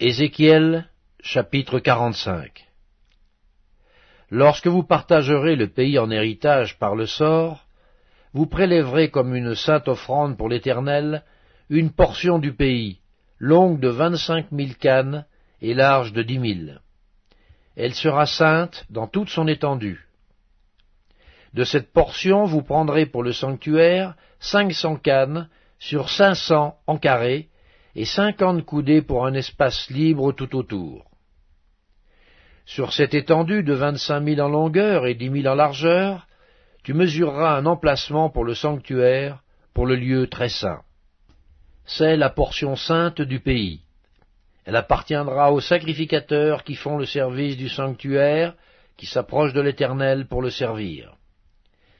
Ézéchiel chapitre 45 Lorsque vous partagerez le pays en héritage par le sort, vous prélèverez comme une sainte offrande pour l'Éternel une portion du pays, longue de vingt-cinq mille cannes et large de dix mille. Elle sera sainte dans toute son étendue. De cette portion vous prendrez pour le sanctuaire cinq cents cannes sur cinq cents en carré, et cinquante coudées pour un espace libre tout autour. Sur cette étendue de vingt-cinq mille en longueur et dix mille en largeur, tu mesureras un emplacement pour le sanctuaire, pour le lieu très saint. C'est la portion sainte du pays. Elle appartiendra aux sacrificateurs qui font le service du sanctuaire, qui s'approchent de l'Éternel pour le servir.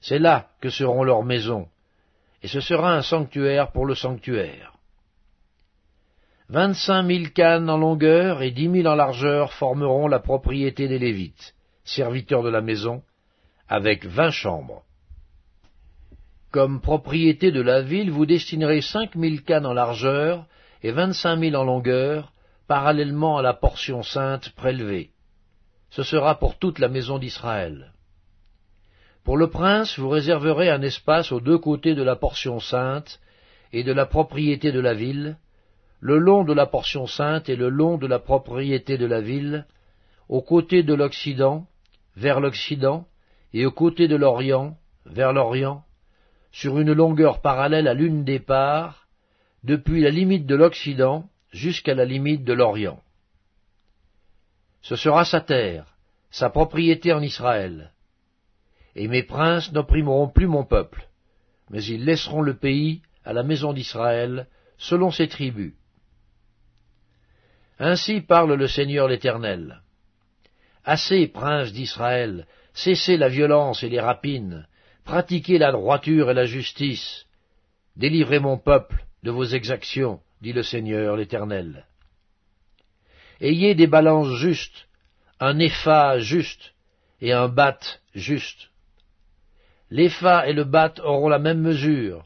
C'est là que seront leurs maisons, et ce sera un sanctuaire pour le sanctuaire. Vingt-cinq mille cannes en longueur et dix mille en largeur formeront la propriété des Lévites, serviteurs de la maison, avec vingt chambres. Comme propriété de la ville, vous destinerez cinq mille cannes en largeur et vingt-cinq mille en longueur, parallèlement à la portion sainte prélevée. Ce sera pour toute la maison d'Israël. Pour le prince, vous réserverez un espace aux deux côtés de la portion sainte et de la propriété de la ville, le long de la portion sainte et le long de la propriété de la ville, aux côtés de l'Occident, vers l'Occident, et aux côtés de l'Orient, vers l'Orient, sur une longueur parallèle à l'une des parts, depuis la limite de l'Occident jusqu'à la limite de l'Orient. Ce sera sa terre, sa propriété en Israël. Et mes princes n'opprimeront plus mon peuple, mais ils laisseront le pays à la maison d'Israël, selon ses tribus. Ainsi parle le Seigneur l'Éternel. Assez, princes d'Israël, cessez la violence et les rapines, pratiquez la droiture et la justice, délivrez mon peuple de vos exactions, dit le Seigneur l'Éternel. Ayez des balances justes, un épha juste et un bat juste. L'épha et le bat auront la même mesure.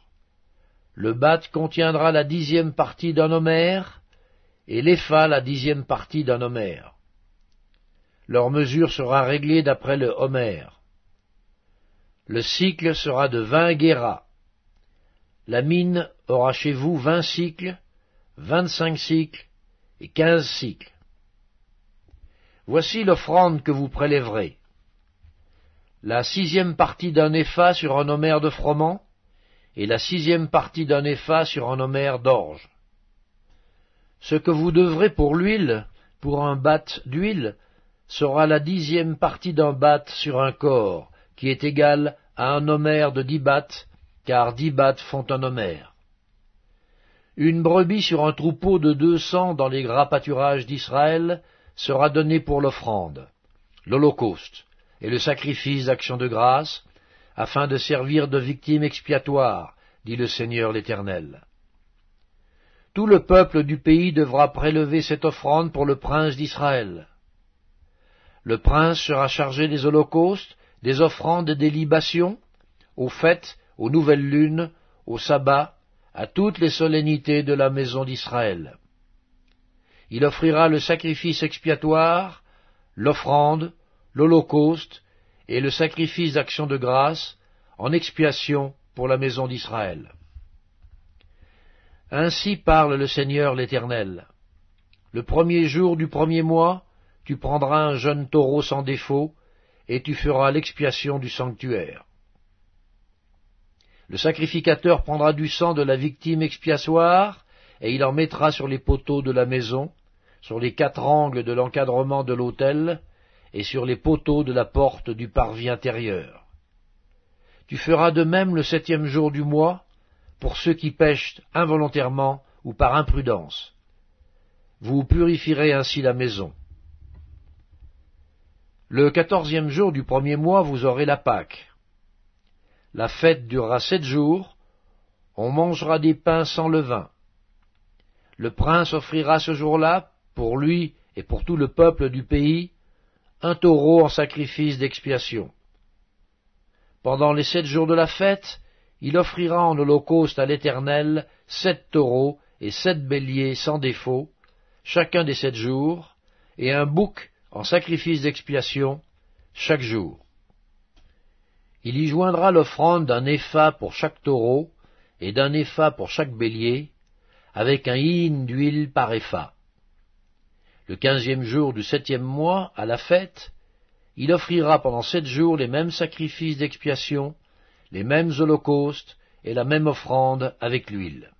Le bat contiendra la dixième partie d'un homère, et l'épha la dixième partie d'un homère. Leur mesure sera réglée d'après le homère. Le cycle sera de vingt guéras. La mine aura chez vous vingt cycles, vingt-cinq cycles et quinze cycles. Voici l'offrande que vous prélèverez. La sixième partie d'un épha sur un homère de froment, et la sixième partie d'un épha sur un homère d'orge. Ce que vous devrez pour l'huile, pour un batte d'huile, sera la dixième partie d'un batte sur un corps, qui est égal à un homère de dix battes, car dix battes font un homère. Une brebis sur un troupeau de deux cents dans les gras pâturages d'Israël sera donnée pour l'offrande, l'holocauste et le sacrifice d'action de grâce, afin de servir de victime expiatoire, dit le Seigneur l'Éternel. Tout le peuple du pays devra prélever cette offrande pour le prince d'Israël. Le prince sera chargé des holocaustes, des offrandes et des libations, aux fêtes, aux nouvelles lunes, aux sabbats, à toutes les solennités de la maison d'Israël. Il offrira le sacrifice expiatoire, l'offrande, l'holocauste et le sacrifice d'action de grâce en expiation pour la maison d'Israël. Ainsi parle le Seigneur l'Éternel. Le premier jour du premier mois, tu prendras un jeune taureau sans défaut, et tu feras l'expiation du sanctuaire. Le sacrificateur prendra du sang de la victime expiatoire, et il en mettra sur les poteaux de la maison, sur les quatre angles de l'encadrement de l'autel, et sur les poteaux de la porte du parvis intérieur. Tu feras de même le septième jour du mois, pour ceux qui pêchent involontairement ou par imprudence. Vous purifierez ainsi la maison. Le quatorzième jour du premier mois, vous aurez la Pâque. La fête durera sept jours, on mangera des pains sans levain. Le prince offrira ce jour-là, pour lui et pour tout le peuple du pays, un taureau en sacrifice d'expiation. Pendant les sept jours de la fête, il offrira en holocauste à l'Éternel sept taureaux et sept béliers sans défaut, chacun des sept jours, et un bouc en sacrifice d'expiation chaque jour. Il y joindra l'offrande d'un épha pour chaque taureau et d'un épha pour chaque bélier, avec un hin d'huile par épha. Le quinzième jour du septième mois, à la fête, il offrira pendant sept jours les mêmes sacrifices d'expiation, les mêmes holocaustes et la même offrande avec l'huile.